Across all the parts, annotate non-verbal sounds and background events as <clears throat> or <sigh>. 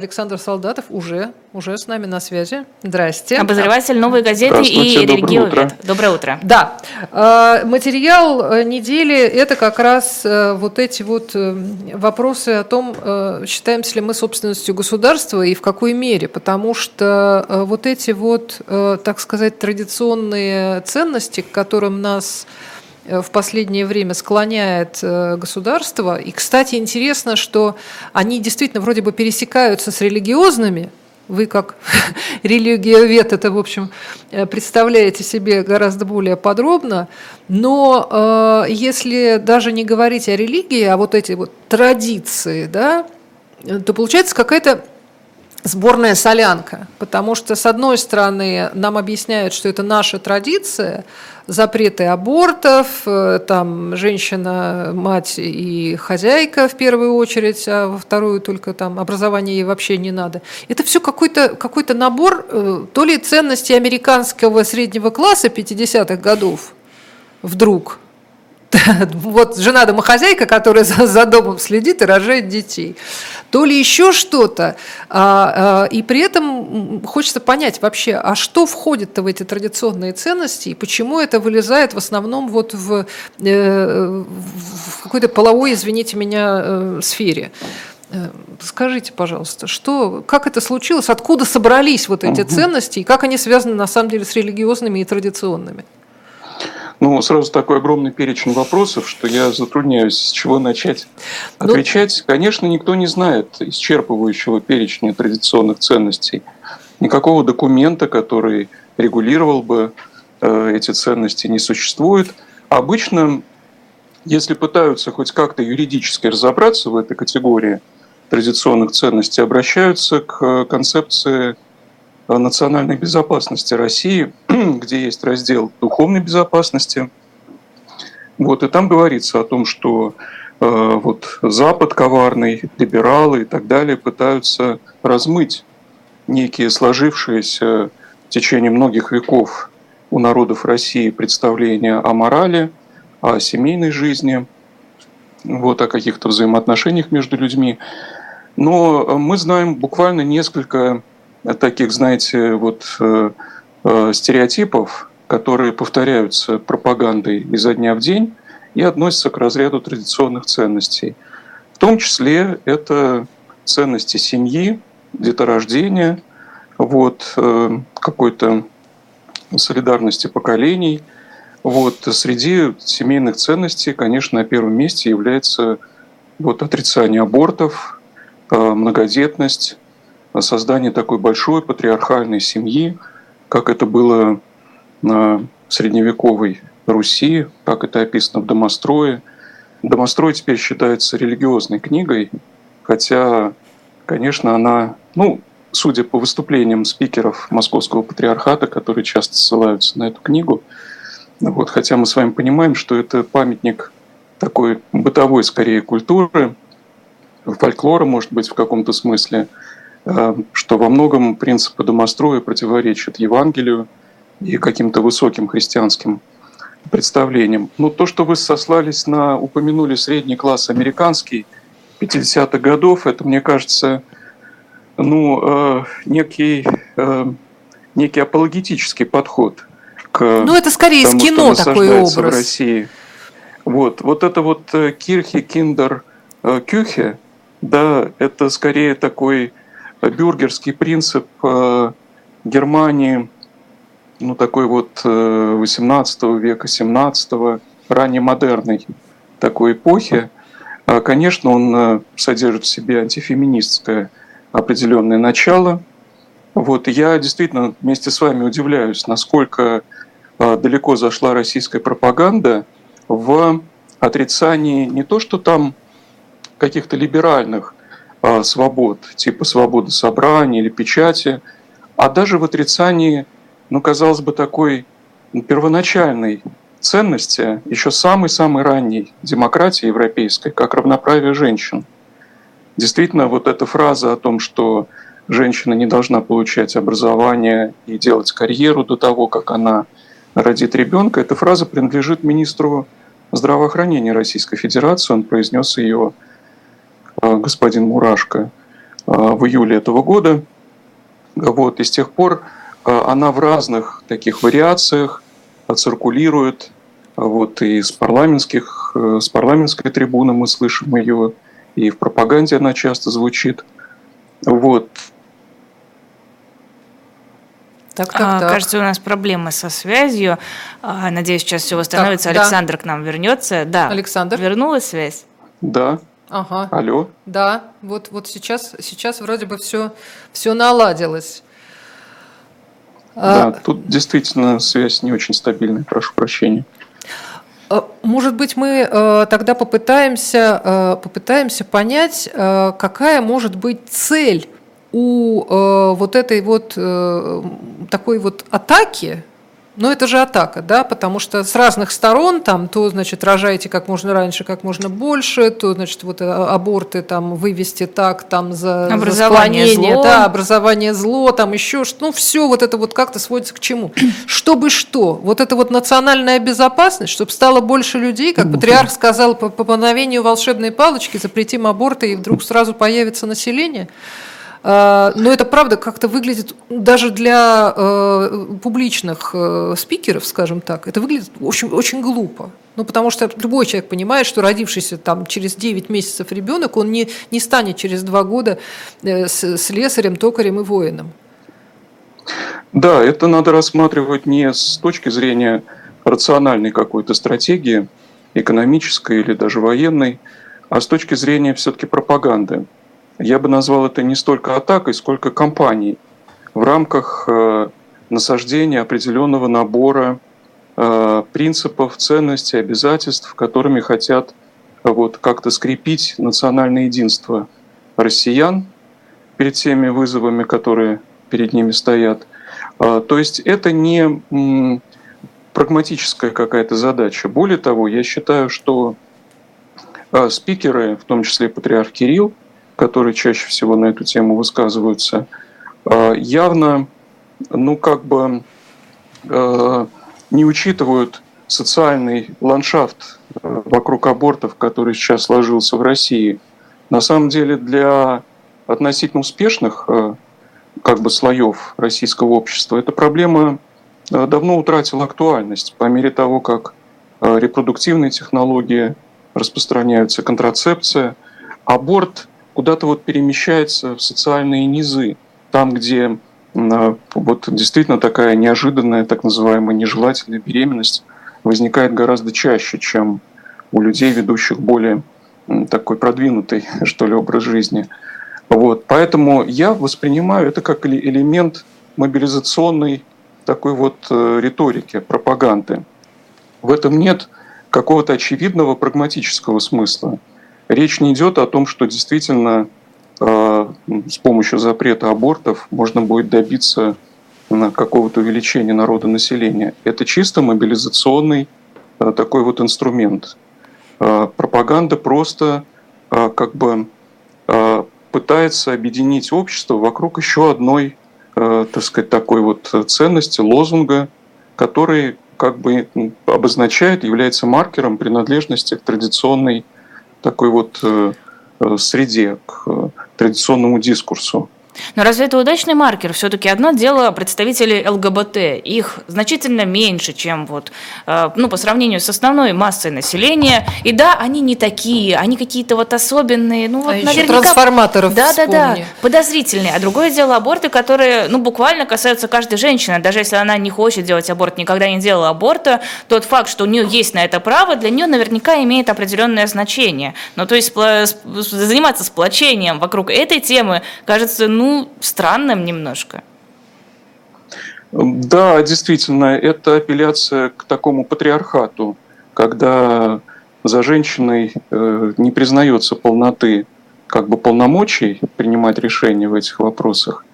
Александр Солдатов уже, уже с нами на связи. Здрасте. Обозреватель «Новой газеты» и «Религиовед». Доброе утро. Да. Э, материал э, недели – это как раз э, вот эти вот вопросы о том, считаемся ли мы собственностью государства и в какой мере. Потому что вот эти вот, так сказать, традиционные ценности, к которым нас Э, в последнее время склоняет э, государство. И, кстати, интересно, что они действительно вроде бы пересекаются с религиозными, вы как <laughs> религиовед это, в общем, э, представляете себе гораздо более подробно. Но э, если даже не говорить о религии, а вот эти вот традиции, да, то получается какая-то сборная солянка, потому что, с одной стороны, нам объясняют, что это наша традиция, запреты абортов, э, там женщина, мать и хозяйка в первую очередь, а во вторую только там образование ей вообще не надо. Это все какой-то какой набор э, то ли ценностей американского среднего класса 50-х годов вдруг, <laughs> вот жена домохозяйка, которая за, за домом следит и рожает детей, то ли еще что-то. А, а, и при этом хочется понять вообще, а что входит-то в эти традиционные ценности и почему это вылезает в основном вот в, э, в какой-то половой, извините меня, э, сфере. Э, скажите, пожалуйста, что, как это случилось, откуда собрались вот эти ценности и как они связаны на самом деле с религиозными и традиционными? Ну, сразу такой огромный перечень вопросов, что я затрудняюсь, с чего начать ну, отвечать. Конечно, никто не знает исчерпывающего перечня традиционных ценностей. Никакого документа, который регулировал бы э, эти ценности, не существует. Обычно, если пытаются хоть как-то юридически разобраться в этой категории традиционных ценностей, обращаются к концепции национальной безопасности России, <clears throat> где есть раздел духовной безопасности. Вот, и там говорится о том, что э, вот Запад коварный, либералы и так далее пытаются размыть некие сложившиеся в течение многих веков у народов России представления о морали, о семейной жизни, вот, о каких-то взаимоотношениях между людьми. Но мы знаем буквально несколько таких, знаете, вот э, э, стереотипов, которые повторяются пропагандой изо дня в день и относятся к разряду традиционных ценностей. В том числе это ценности семьи, деторождения, вот, э, какой-то солидарности поколений. Вот, среди семейных ценностей, конечно, на первом месте является вот, отрицание абортов, многодетность, создание такой большой патриархальной семьи, как это было на средневековой Руси, как это описано в «Домострое». «Домострой» теперь считается религиозной книгой, хотя, конечно, она, ну, судя по выступлениям спикеров Московского патриархата, которые часто ссылаются на эту книгу, вот, хотя мы с вами понимаем, что это памятник такой бытовой, скорее, культуры, фольклора, может быть, в каком-то смысле – что во многом принципы домостроя противоречат Евангелию и каким-то высоким христианским представлениям. Но то, что вы сослались на, упомянули средний класс американский 50-х годов, это, мне кажется, ну, э, некий, э, некий апологетический подход к Ну, это скорее тому, из кино такой образ. в России. Вот, вот это вот Кирхи, Киндер, Кюхе, да, это скорее такой бюргерский принцип э, Германии, ну такой вот 18 э, века, 17 раннемодерной такой эпохи, а, конечно, он э, содержит в себе антифеминистское определенное начало. Вот, я действительно вместе с вами удивляюсь, насколько далеко зашла российская пропаганда в отрицании не то, что там каких-то либеральных свобод, типа свободы собрания или печати, а даже в отрицании, ну, казалось бы, такой первоначальной ценности, еще самой-самой ранней демократии европейской, как равноправие женщин. Действительно, вот эта фраза о том, что женщина не должна получать образование и делать карьеру до того, как она родит ребенка, эта фраза принадлежит министру здравоохранения Российской Федерации. Он произнес ее господин Мурашко. в июле этого года. Вот, и с тех пор она в разных таких вариациях циркулирует. Вот, и с, парламентских, с парламентской трибуны мы слышим ее, и в пропаганде она часто звучит. Вот. Так, так, а, так. Кажется, у нас проблемы со связью. А, надеюсь, сейчас все восстановится. Так, Александр да. к нам вернется. Да. Александр. Вернулась связь? Да. Ага. Алло. Да. Вот, вот сейчас, сейчас вроде бы все, все наладилось. Да, а... тут действительно связь не очень стабильная, прошу прощения. А, может быть, мы э, тогда попытаемся, э, попытаемся понять, э, какая может быть цель у вот этой вот такой вот атаки но это же атака, да, потому что с разных сторон там то, значит, рожаете как можно раньше, как можно больше, то, значит, вот э, аборты там вывести так, там за, образование за зло. да, образование зло, там еще что, ну все вот это вот как-то сводится к чему? <clears throat> Чтобы что? Вот это вот национальная безопасность, чтобы стало больше людей, как патриарх сказал, по, по мановению волшебной палочки запретим аборты и вдруг сразу появится население – но это правда как-то выглядит даже для э, публичных э, спикеров, скажем так, это выглядит очень, очень глупо. Ну, потому что любой человек понимает, что родившийся там через 9 месяцев ребенок, он не, не станет через 2 года э, с, слесарем, токарем и воином. Да, это надо рассматривать не с точки зрения рациональной какой-то стратегии, экономической или даже военной, а с точки зрения все-таки пропаганды. Я бы назвал это не столько атакой, сколько кампанией в рамках э, насаждения определенного набора э, принципов, ценностей, обязательств, которыми хотят вот, как-то скрепить национальное единство россиян перед теми вызовами, которые перед ними стоят. Э, то есть это не прагматическая какая-то задача. Более того, я считаю, что спикеры, в том числе патриарх Кирилл, которые чаще всего на эту тему высказываются, а, явно, ну, как бы а, не учитывают социальный ландшафт а, вокруг абортов, который сейчас сложился в России. На самом деле для относительно успешных как бы слоев российского общества эта проблема давно утратила актуальность по мере того, как репродуктивные технологии распространяются, контрацепция. Аборт куда-то вот перемещается в социальные низы, там, где вот действительно такая неожиданная, так называемая нежелательная беременность возникает гораздо чаще, чем у людей, ведущих более такой продвинутый, <laughs> что ли, образ жизни. Вот. Поэтому я воспринимаю это как элемент мобилизационной такой вот э, риторики, пропаганды. В этом нет какого-то очевидного прагматического смысла. Речь не идет о том, что действительно э, с помощью запрета абортов можно будет добиться э, какого-то увеличения народа населения. Это чисто мобилизационный э, такой вот инструмент. Пропаганда просто как бы пытается объединить общество вокруг еще одной, так сказать, такой вот ценности, лозунга, который как бы обозначает, является маркером принадлежности к традиционной такой вот э, э, среде, к э, традиционному дискурсу. Но разве это удачный маркер? Все-таки одно дело представители ЛГБТ. Их значительно меньше, чем вот, э, ну, по сравнению с основной массой населения. И да, они не такие, они какие-то вот особенные. Ну, вот, а наверняка... еще трансформаторов Да, вспомни. да, да, подозрительные. А другое дело аборты, которые, ну, буквально касаются каждой женщины. Даже если она не хочет делать аборт, никогда не делала аборта, тот факт, что у нее есть на это право, для нее наверняка имеет определенное значение. Ну, то есть заниматься сплочением вокруг этой темы, кажется, ну, странным немножко. Да, действительно, это апелляция к такому патриархату, когда за женщиной э, не признается полноты как бы полномочий принимать решения в этих вопросах.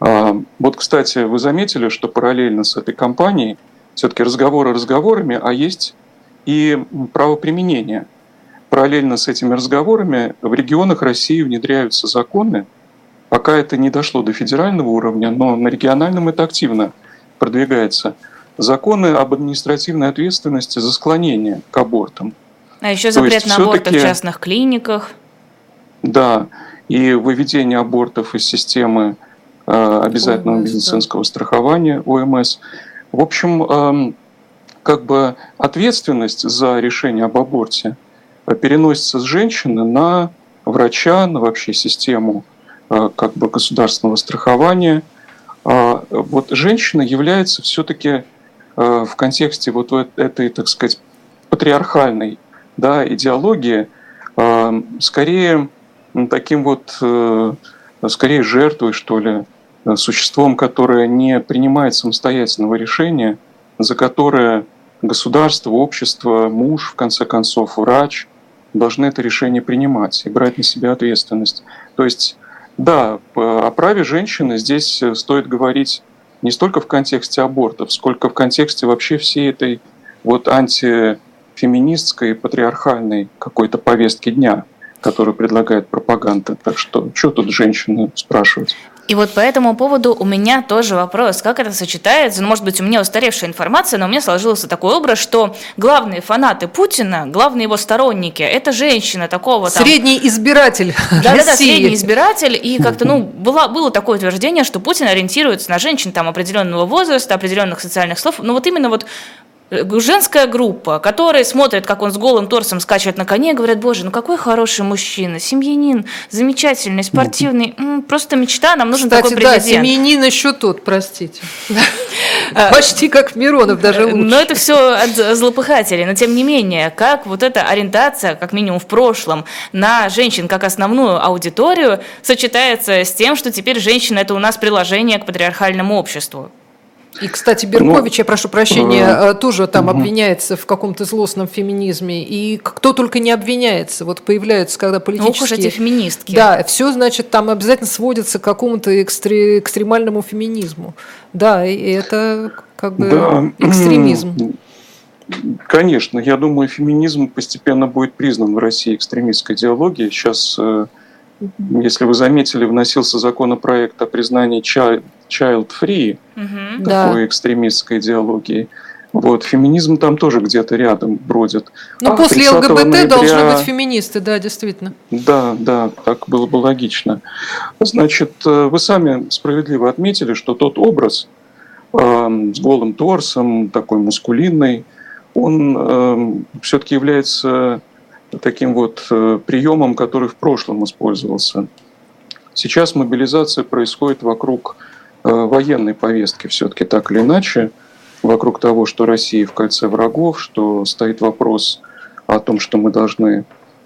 А, вот, кстати, вы заметили, что параллельно с этой кампанией все-таки разговоры разговорами, а есть и правоприменение. Параллельно с этими разговорами в регионах России внедряются законы, Пока это не дошло до федерального уровня, но на региональном это активно продвигается. Законы об административной ответственности за склонение к абортам. А еще запрет на аборты в частных клиниках. Да. и выведение абортов из системы э, обязательного ОМС, медицинского да. страхования ОМС. В общем, эм, как бы ответственность за решение об аборте переносится с женщины на врача, на вообще систему э, как бы государственного страхования. А вот женщина является все-таки в контексте вот этой, так сказать, патриархальной да, идеологии скорее таким вот, э, скорее жертвой, что ли, существом, которое не принимает самостоятельного решения, за которое государство, общество, муж, в конце концов, врач должны это решение принимать и брать на себя ответственность. То есть, да, о праве женщины здесь стоит говорить не столько в контексте абортов, сколько в контексте вообще всей этой вот антифеминистской, патриархальной какой-то повестки дня – которую предлагает пропаганда. Так что, что тут женщины спрашивать? И вот по этому поводу у меня тоже вопрос, как это сочетается, ну, может быть, у меня устаревшая информация, но у меня сложился такой образ, что главные фанаты Путина, главные его сторонники, это женщина такого там... Средний избиратель <laughs> Да-да-да, средний избиратель, и как-то, ну, было, было такое утверждение, что Путин ориентируется на женщин там определенного возраста, определенных социальных слов, но вот именно вот женская группа, которые смотрят, как он с голым торсом скачет на коне, и говорят, боже, ну какой хороший мужчина, семьянин, замечательный, спортивный, м-м, просто мечта, нам нужен Кстати, такой президент. да, семьянин еще тот, простите. <laughs> Почти как Миронов, даже э, лучше. Но это все от злопыхателей, но тем не менее, как вот эта ориентация, как минимум в прошлом, на женщин как основную аудиторию сочетается с тем, что теперь женщина – это у нас приложение к патриархальному обществу. И, кстати, Беркович, ну, я прошу прощения, э, тоже там угу. обвиняется в каком-то злостном феминизме. И кто только не обвиняется. Вот появляются, когда политические... Ну, уж эти феминистки. Да, все, значит, там обязательно сводится к какому-то экстре... экстремальному феминизму. Да, и это как бы да. экстремизм. Конечно, я думаю, феминизм постепенно будет признан в России экстремистской идеологией. Сейчас э, если вы заметили, вносился законопроект о признании child-free, угу. такой да. экстремистской идеологии. Вот, феминизм там тоже где-то рядом бродит. Ну, а после ЛГБТ ноября... должны быть феминисты, да, действительно. Да, да, так было бы логично. Значит, э, вы сами справедливо отметили, что тот образ э, с голым торсом, такой мускулинный, он э, все-таки является таким вот э, приемом, который в прошлом использовался. Сейчас мобилизация происходит вокруг э, военной повестки все-таки так или иначе, вокруг того, что Россия в кольце врагов, что стоит вопрос о том, что мы должны,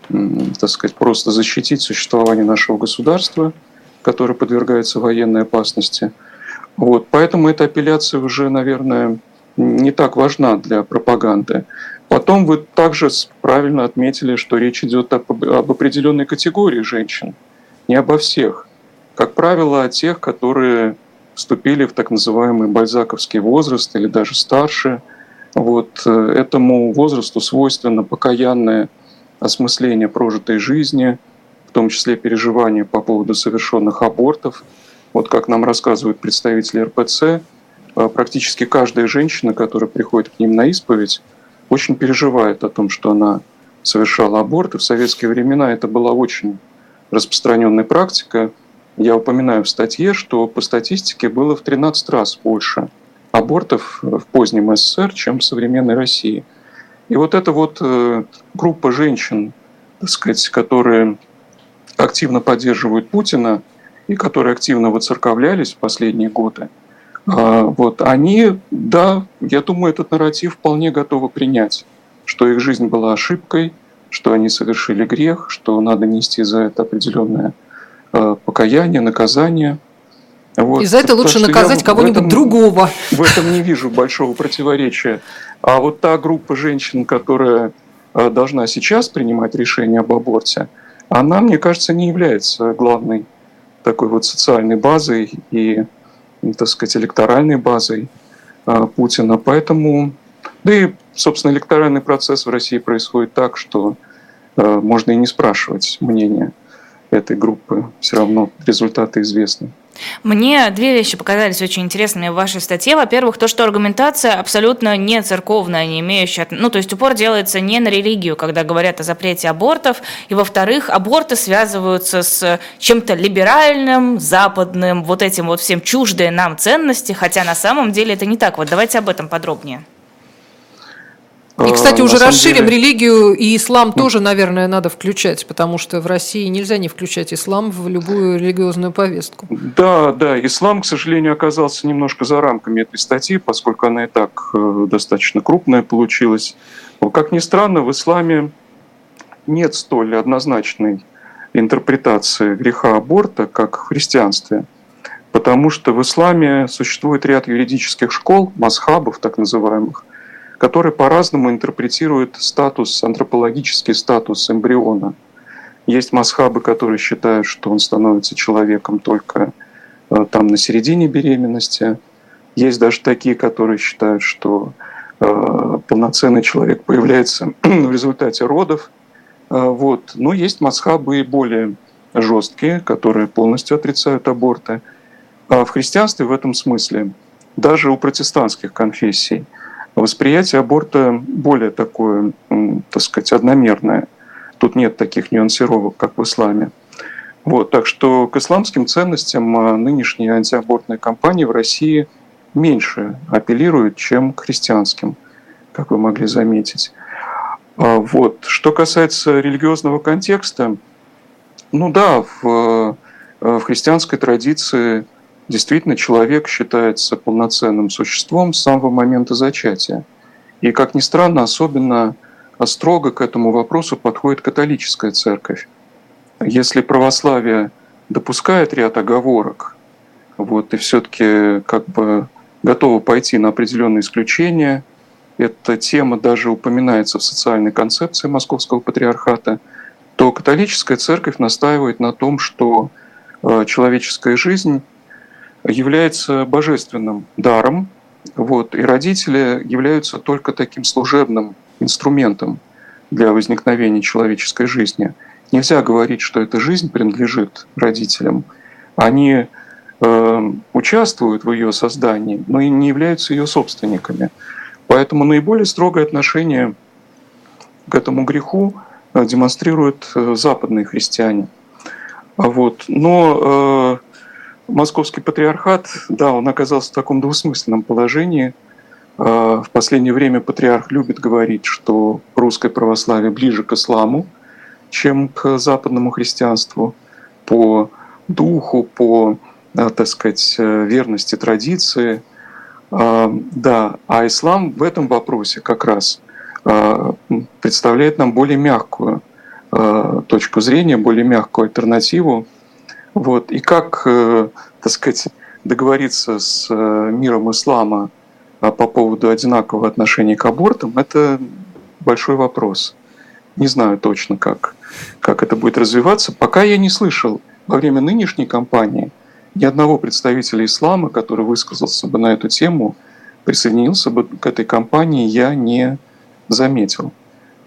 так сказать, просто защитить существование нашего государства, которое подвергается военной опасности. Вот, поэтому эта апелляция уже, наверное, не так важна для пропаганды. Потом вы также правильно отметили, что речь идет об, об определенной категории женщин, не обо всех. Как правило, о тех, которые вступили в так называемый бальзаковский возраст или даже старше. Вот э, этому возрасту свойственно покаянное осмысление прожитой жизни, в том числе переживания по поводу совершенных абортов. Вот как нам рассказывают представители РПЦ, э, практически каждая женщина, которая приходит к ним на исповедь, очень переживает о том, что она совершала аборты. В советские времена это была очень распространенная практика. Я упоминаю в статье, что по статистике было в 13 раз больше абортов в позднем СССР, чем в современной России. И вот эта вот э, группа женщин, так сказать, которые активно поддерживают Путина и которые активно выцерковлялись в последние годы – вот они, да, я думаю, этот нарратив вполне готовы принять, что их жизнь была ошибкой, что они совершили грех, что надо нести за это определенное а, покаяние, наказание. Вот. И за это лучше наказать кого-нибудь другого. В этом не вижу большого противоречия. А вот та группа женщин, которая а, должна сейчас принимать решение об аборте, она, мне кажется, не является главной такой вот социальной базой и так сказать, электоральной базой а, Путина. Поэтому, да и, собственно, электоральный процесс в России происходит так, что а, можно и не спрашивать мнения этой группы. Все равно результаты известны. Мне две вещи показались очень интересными в вашей статье. Во-первых, то, что аргументация абсолютно не церковная, не имеющая... Ну, то есть упор делается не на религию, когда говорят о запрете абортов. И, во-вторых, аборты связываются с чем-то либеральным, западным, вот этим вот всем чуждые нам ценности, хотя на самом деле это не так. Вот давайте об этом подробнее. И, кстати, а, уже расширим деле... религию и ислам тоже, наверное, надо включать, потому что в России нельзя не включать ислам в любую религиозную повестку. Да, да, ислам, к сожалению, оказался немножко за рамками этой статьи, поскольку она и так э, достаточно крупная получилась. Как ни странно, в исламе нет столь однозначной интерпретации греха аборта, как в христианстве. Потому что в исламе существует ряд юридических школ, масхабов так называемых, который по-разному интерпретирует статус, антропологический статус эмбриона. Есть масхабы, которые считают, что он становится человеком только э, там на середине беременности. Есть даже такие, которые считают, что э, полноценный человек появляется <clears throat> в результате родов. Э, вот. Но есть масхабы и более жесткие, которые полностью отрицают аборты. А в христианстве в этом смысле, даже у протестантских конфессий – Восприятие аборта более такое, так сказать, одномерное. Тут нет таких нюансировок, как в исламе. Вот, так что к исламским ценностям а, нынешние антиабортные кампании в России меньше апеллируют, чем к христианским, как вы могли заметить. А, вот. Что касается религиозного контекста, ну да, в, в христианской традиции действительно человек считается полноценным существом с самого момента зачатия. И, как ни странно, особенно строго к этому вопросу подходит католическая церковь. Если православие допускает ряд оговорок, вот, и все-таки как бы готово пойти на определенные исключения, эта тема даже упоминается в социальной концепции Московского патриархата, то католическая церковь настаивает на том, что э, человеческая жизнь является божественным даром, вот, и родители являются только таким служебным инструментом для возникновения человеческой жизни. Нельзя говорить, что эта жизнь принадлежит родителям. Они э, участвуют в ее создании, но и не являются ее собственниками. Поэтому наиболее строгое отношение к этому греху э, демонстрируют э, западные христиане. Вот. Но э, Московский патриархат, да, он оказался в таком двусмысленном положении. А, в последнее время патриарх любит говорить, что русское православие ближе к исламу, чем к западному христианству по духу, по, а, так сказать, верности традиции. А, да, а ислам в этом вопросе как раз представляет нам более мягкую точку зрения, более мягкую альтернативу вот. И как, э, так сказать, договориться с э, миром ислама а, по поводу одинакового отношения к абортам, это большой вопрос. Не знаю точно, как, как это будет развиваться. Пока я не слышал во время нынешней кампании ни одного представителя ислама, который высказался бы на эту тему, присоединился бы к этой кампании, я не заметил.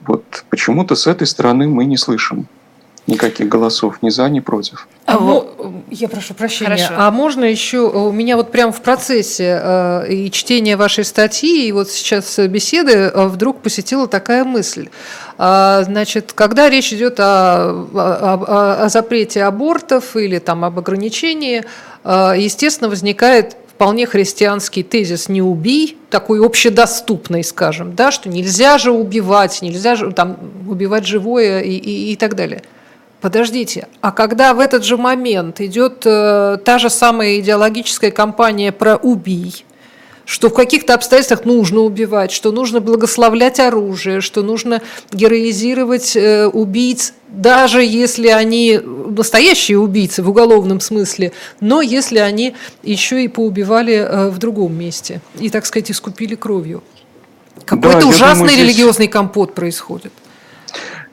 Вот почему-то с этой стороны мы не слышим никаких голосов ни за, ни против. А, а я прошу прощения. Хорошо. А можно еще у меня вот прямо в процессе э, и чтения вашей статьи и вот сейчас беседы э, вдруг посетила такая мысль. А, значит, когда речь идет о, о, о запрете абортов или там об ограничении, э, естественно, возникает вполне христианский тезис «не убий», такой общедоступный, скажем, да, что нельзя же убивать, нельзя же там, убивать живое и, и, и так далее – Подождите, а когда в этот же момент идет э, та же самая идеологическая кампания про убий, что в каких-то обстоятельствах нужно убивать, что нужно благословлять оружие, что нужно героизировать э, убийц, даже если они настоящие убийцы в уголовном смысле, но если они еще и поубивали э, в другом месте и, так сказать, искупили кровью. Какой-то да, ужасный думаю, религиозный здесь... компот происходит.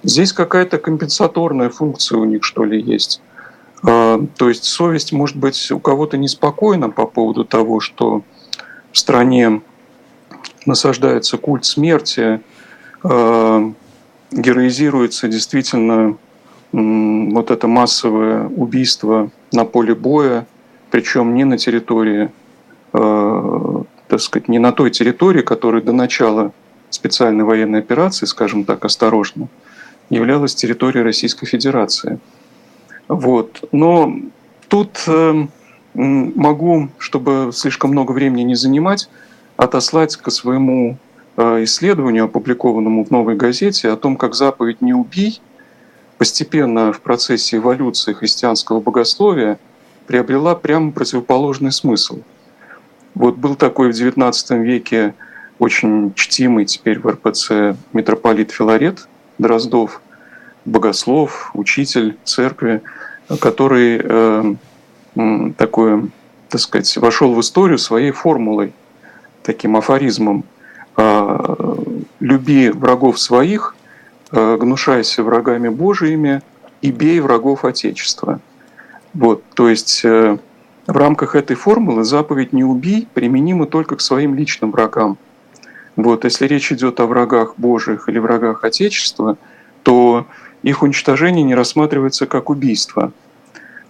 Здесь какая-то компенсаторная функция у них, что ли, есть. А, то есть совесть может быть у кого-то неспокойна по поводу того, что в стране насаждается культ смерти, а, героизируется действительно вот это массовое убийство на поле боя, причем не на территории, э, так сказать, не на той территории, которая до начала специальной военной операции, скажем так, осторожно, являлась территорией Российской Федерации. Вот. Но тут э, могу, чтобы слишком много времени не занимать, отослать к своему э, исследованию, опубликованному в «Новой газете», о том, как заповедь «Не убий» постепенно в процессе эволюции христианского богословия приобрела прямо противоположный смысл. Вот был такой в XIX веке очень чтимый теперь в РПЦ митрополит Филарет Дроздов, богослов, учитель церкви, который э, такое, так сказать, вошел в историю своей формулой, таким афоризмом э, «люби врагов своих, э, гнушайся врагами Божиими и бей врагов Отечества». Вот, то есть э, в рамках этой формулы заповедь «не убий» применима только к своим личным врагам. Вот, если речь идет о врагах Божьих или врагах Отечества, то их уничтожение не рассматривается как убийство.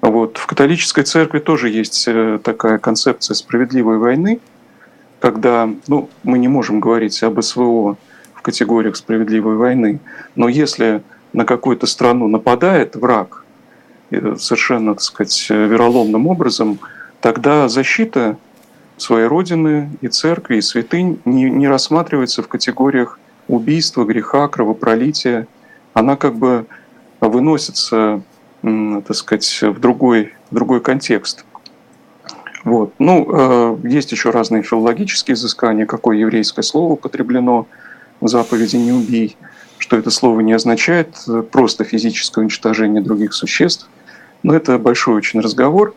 Вот. В католической церкви тоже есть э, такая концепция справедливой войны, когда ну, мы не можем говорить об СВО в категориях справедливой войны, но если на какую-то страну нападает враг э, совершенно, так сказать, вероломным образом, тогда защита своей родины и церкви, и святынь не, не рассматривается в категориях убийства, греха, кровопролития. Она как бы выносится так сказать, в другой, в другой контекст. Вот. Ну, э, есть еще разные филологические изыскания, какое еврейское слово употреблено в заповеди «не убей», что это слово не означает просто физическое уничтожение других существ. Но это большой очень разговор.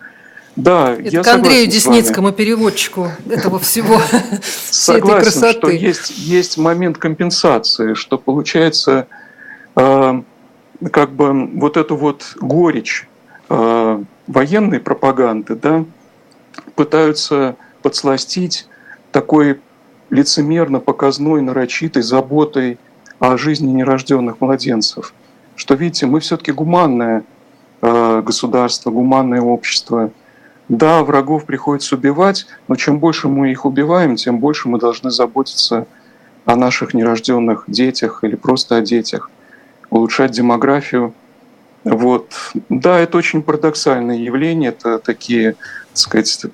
Да, это я к Андрею Десницкому, переводчику этого всего. <laughs> Согласен, что есть, есть момент компенсации, что получается э, как бы вот эту вот горечь э, военной пропаганды, да, пытаются подсластить такой лицемерно показной, нарочитой заботой о жизни нерожденных младенцев. Что, видите, мы все-таки гуманное э, государство, гуманное общество. Да, врагов приходится убивать, но чем больше мы их убиваем, тем больше мы должны заботиться о наших нерожденных детях или просто о детях – улучшать демографию. Вот. Да, это очень парадоксальное явление, это такие, так сказать,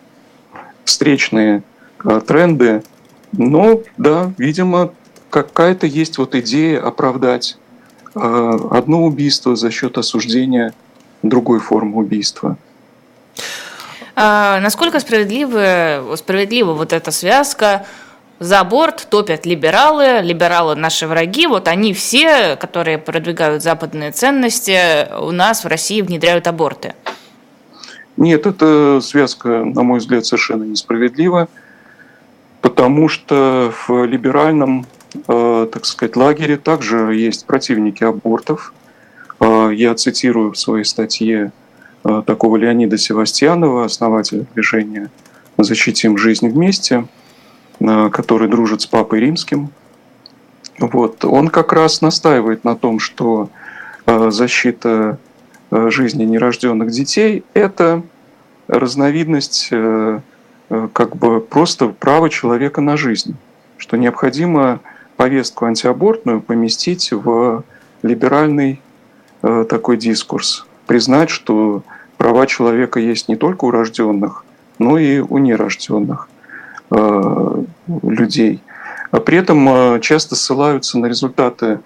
встречные а, тренды, но да, видимо, какая-то есть вот идея оправдать а, одно убийство за счет осуждения другой формы убийства. А, насколько справедлива, справедлива вот эта связка за борт топят либералы, либералы наши враги, вот они все, которые продвигают западные ценности, у нас в России внедряют аборты. Нет, эта связка, на мой взгляд, совершенно несправедлива, потому что в либеральном, э, так сказать, лагере также есть противники абортов. Э, я цитирую в своей статье такого Леонида Севастьянова, основателя движения «Защитим жизнь вместе», Э, который дружит с Папой Римским. Вот. Он как раз настаивает на том, что э, защита э, жизни нерожденных детей – это разновидность как бы просто права человека на жизнь, что необходимо повестку антиабортную поместить в либеральный такой дискурс, признать, что права человека есть не только у рожденных, но и у нерожденных. Э, людей. А при этом э, часто ссылаются на результаты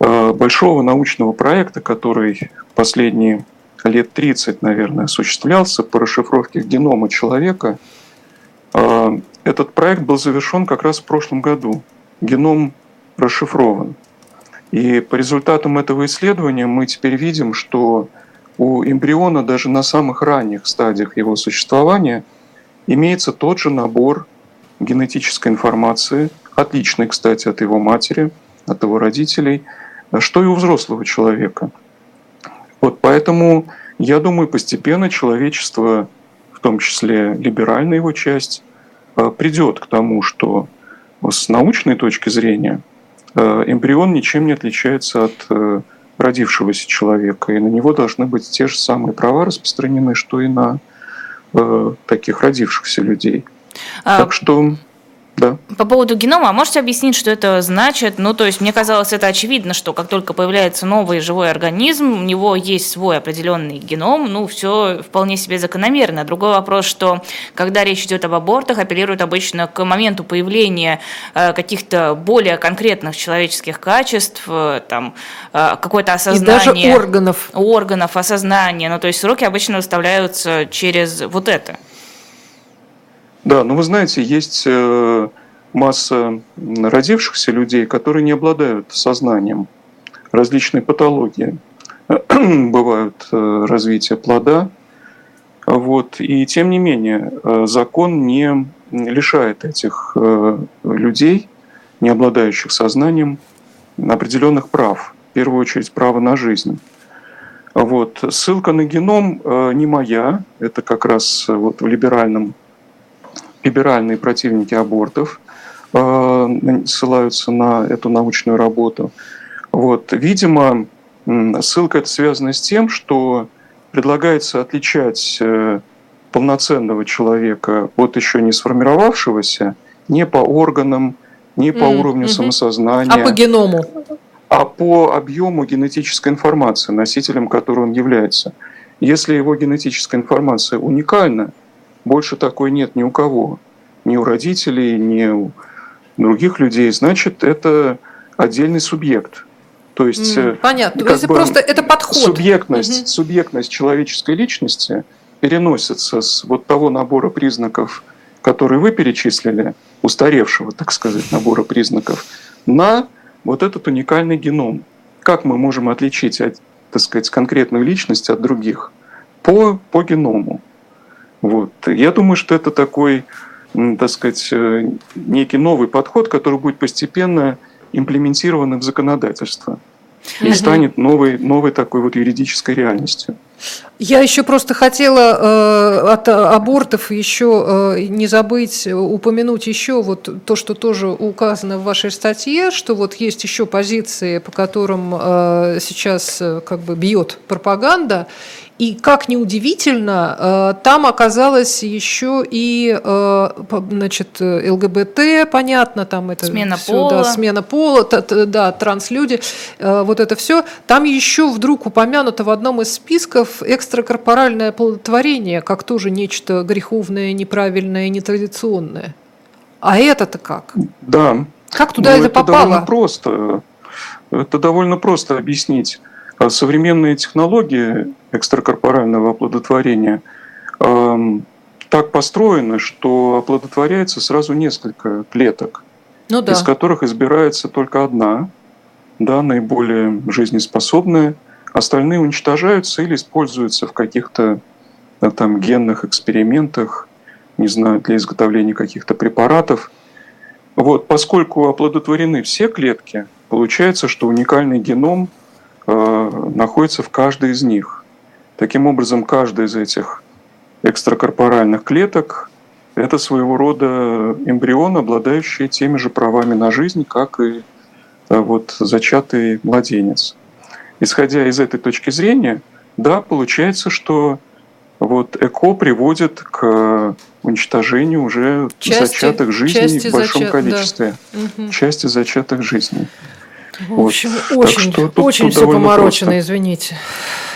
э, большого научного проекта, который последние лет 30, наверное, осуществлялся по расшифровке генома человека. Этот проект был завершен как раз в прошлом году. Геном расшифрован. И по результатам этого исследования мы теперь видим, что у эмбриона даже на самых ранних стадиях его существования – имеется тот же набор генетической информации, отличный, кстати, от его матери, от его родителей, что и у взрослого человека. Вот поэтому, я думаю, постепенно человечество, в том числе либеральная его часть, э, придет к тому, что с научной точки зрения э, эмбрион ничем не отличается от э, родившегося человека, и на него должны быть те же самые права распространены, что и на э, таких родившихся людей. А... Так что да. По поводу генома, а можете объяснить, что это значит? Ну, то есть, мне казалось, это очевидно, что как только появляется новый живой организм, у него есть свой определенный геном, ну, все вполне себе закономерно. Другой вопрос, что когда речь идет об абортах, апеллируют обычно к моменту появления э, каких-то более конкретных человеческих качеств, э, там, э, какое-то осознание. И даже органов. Органов, осознания. Ну, то есть, сроки обычно выставляются через вот это. Да, ну вы знаете, есть э, масса родившихся людей, которые не обладают сознанием. Различные патологии. <clears throat> Бывают э, развитие плода. Вот. И тем не менее, э, закон не лишает этих людей, не обладающих сознанием, определенных прав. В первую очередь, право на жизнь. Вот. Ссылка на геном не моя, это как раз вот в либеральном либеральные противники абортов э, ссылаются на эту научную работу. Вот. Видимо, ссылка это связана с тем, что предлагается отличать э, полноценного человека от еще не сформировавшегося не по органам, не по mm, уровню mm-hmm. самосознания. А по геному? А по объему генетической информации, носителем которой он является. Если его генетическая информация уникальна, больше такой нет ни у кого, ни у родителей, ни у других людей, значит, это отдельный субъект. То есть, mm, понятно. Как Если бы просто это подход. Субъектность, угу. субъектность человеческой личности переносится с вот того набора признаков, которые вы перечислили, устаревшего, так сказать, набора признаков, на вот этот уникальный геном. Как мы можем отличить, так сказать, конкретную личность от других? По, по геному. Вот. Я думаю, что это такой, так сказать, э, некий новый подход, который будет постепенно имплементирован в законодательство и станет новой, новой такой вот юридической реальностью. Я еще просто хотела э, от абортов еще э, не забыть упомянуть еще вот то, что тоже указано в вашей статье, что вот есть еще позиции, по которым э, сейчас э, как бы бьет пропаганда, и как ни удивительно, э, там оказалось еще и э, значит, ЛГБТ, понятно, там это смена все, пола, да, смена пола, да, транслюди, э, вот это все. Там еще вдруг упомянуто в одном из списков экстракорпоральное оплодотворение, как тоже нечто греховное, неправильное, нетрадиционное. А это-то как? Да. Как туда ну, это, это попало? Довольно просто. Это довольно просто объяснить. А современные технологии экстракорпорального оплодотворения э, так построены, что оплодотворяется сразу несколько клеток, ну, да. из которых избирается только одна, да, наиболее жизнеспособная. Остальные уничтожаются или используются в каких-то да, там генных экспериментах, не знаю, для изготовления каких-то препаратов. Вот, поскольку оплодотворены все клетки, получается, что уникальный геном находится в каждой из них. Таким образом, каждая из этих экстракорпоральных клеток – это своего рода эмбрион, обладающий теми же правами на жизнь, как и э, вот зачатый младенец. Исходя из этой точки зрения, да, получается, что вот ЭКО приводит к уничтожению уже части, зачатых жизней в большом зачат, количестве. Да. Части зачатых жизней. В общем, очень, что тут, очень тут все поморочено, просто. извините.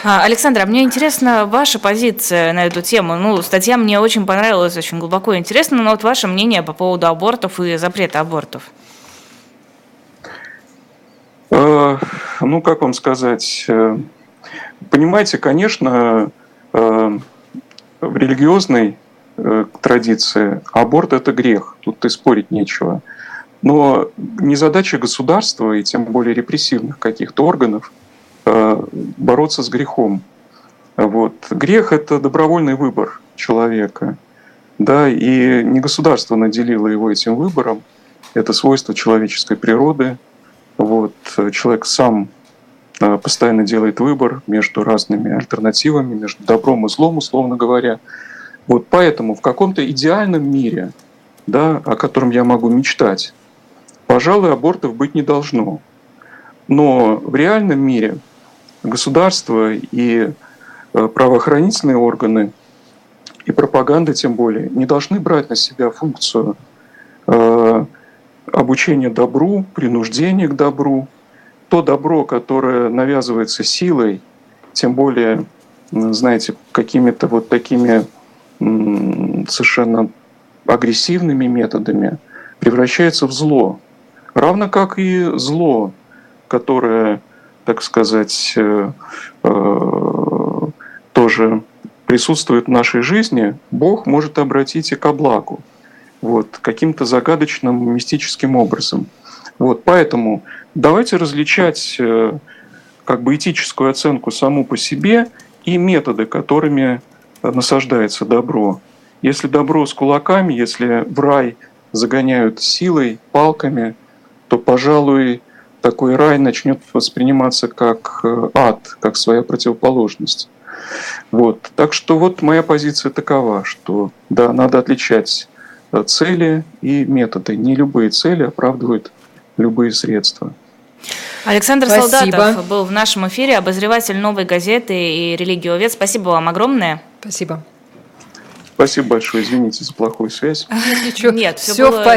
А, Александр, а мне интересна ваша позиция на эту тему. Ну, статья мне очень понравилась, очень глубоко интересна, но вот ваше мнение по поводу абортов и запрета абортов. Э, ну, как вам сказать? Э, понимаете, конечно, э, в религиозной традиции аборт – это грех, тут и спорить нечего. Но не задача государства и тем более репрессивных каких-то органов э, бороться с грехом. Вот. Грех – это добровольный выбор человека. Да, и не государство наделило его этим выбором, это свойство человеческой природы. Вот. Человек сам э, постоянно делает выбор между разными альтернативами, между добром и злом, условно говоря. Вот поэтому в каком-то идеальном мире, да, о котором я могу мечтать, Пожалуй, абортов быть не должно. Но в реальном мире государство и э, правоохранительные органы и пропаганда тем более, не должны брать на себя функцию э, обучения добру, принуждения к добру. То добро, которое навязывается силой, тем более, знаете, какими-то вот такими совершенно агрессивными методами, превращается в зло. Равно как и зло, которое, так сказать, э, э, тоже присутствует в нашей жизни, Бог может обратить и к благу. Вот, каким-то загадочным, мистическим образом. Вот, поэтому давайте различать э, как бы этическую оценку саму по себе и методы, которыми насаждается добро. Если добро с кулаками, если в рай загоняют силой, палками, то, пожалуй, такой рай начнет восприниматься как э, ад, как своя противоположность. Вот. Так что вот моя позиция такова, что да, надо отличать э, цели и методы. Не любые цели оправдывают любые средства. Александр Спасибо. Солдатов был в нашем эфире, обозреватель «Новой газеты» и религиовед. Спасибо вам огромное. Спасибо. Спасибо большое. Извините за плохую связь. <laughs> Нет, все, все было в порядке.